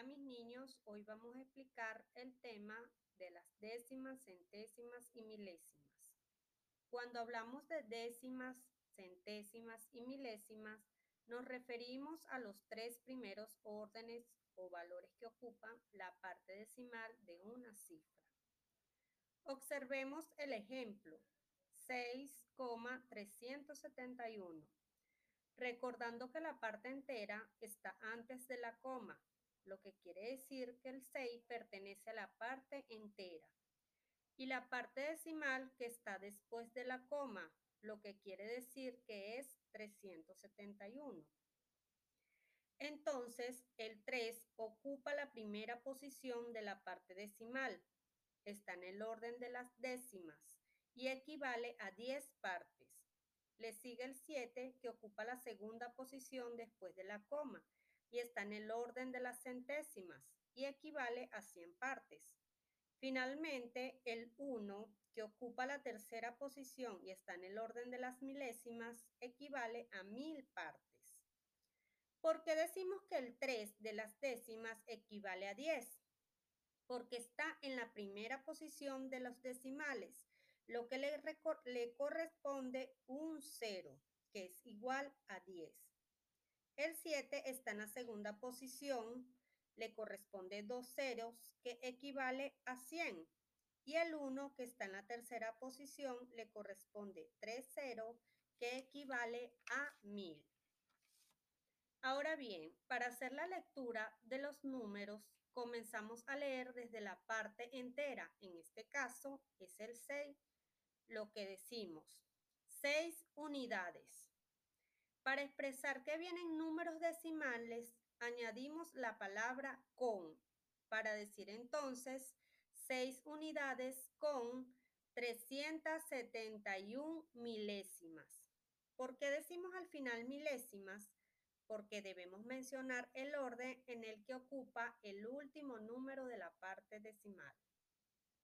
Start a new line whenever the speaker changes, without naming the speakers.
Hola mis niños, hoy vamos a explicar el tema de las décimas, centésimas y milésimas. Cuando hablamos de décimas, centésimas y milésimas, nos referimos a los tres primeros órdenes o valores que ocupan la parte decimal de una cifra. Observemos el ejemplo, 6,371. Recordando que la parte entera está antes de la coma, lo que quiere decir que el 6 pertenece a la parte entera. Y la parte decimal que está después de la coma, lo que quiere decir que es 371. Entonces, el 3 ocupa la primera posición de la parte decimal. Está en el orden de las décimas y equivale a 10 partes. Le sigue el 7 que ocupa la segunda posición después de la coma y está en el orden de las centésimas y equivale a 100 partes. Finalmente, el 1, que ocupa la tercera posición y está en el orden de las milésimas, equivale a 1000 partes. ¿Por qué decimos que el 3 de las décimas equivale a 10? Porque está en la primera posición de los decimales, lo que le, le corresponde un 0, que es igual a 10. El 7 está en la segunda posición, le corresponde dos ceros, que equivale a 100. Y el 1, que está en la tercera posición, le corresponde tres ceros, que equivale a 1000. Ahora bien, para hacer la lectura de los números, comenzamos a leer desde la parte entera. En este caso es el 6, lo que decimos. 6 unidades. Para expresar que vienen números decimales, añadimos la palabra con, para decir entonces 6 unidades con 371 milésimas. ¿Por qué decimos al final milésimas? Porque debemos mencionar el orden en el que ocupa el último número de la parte decimal.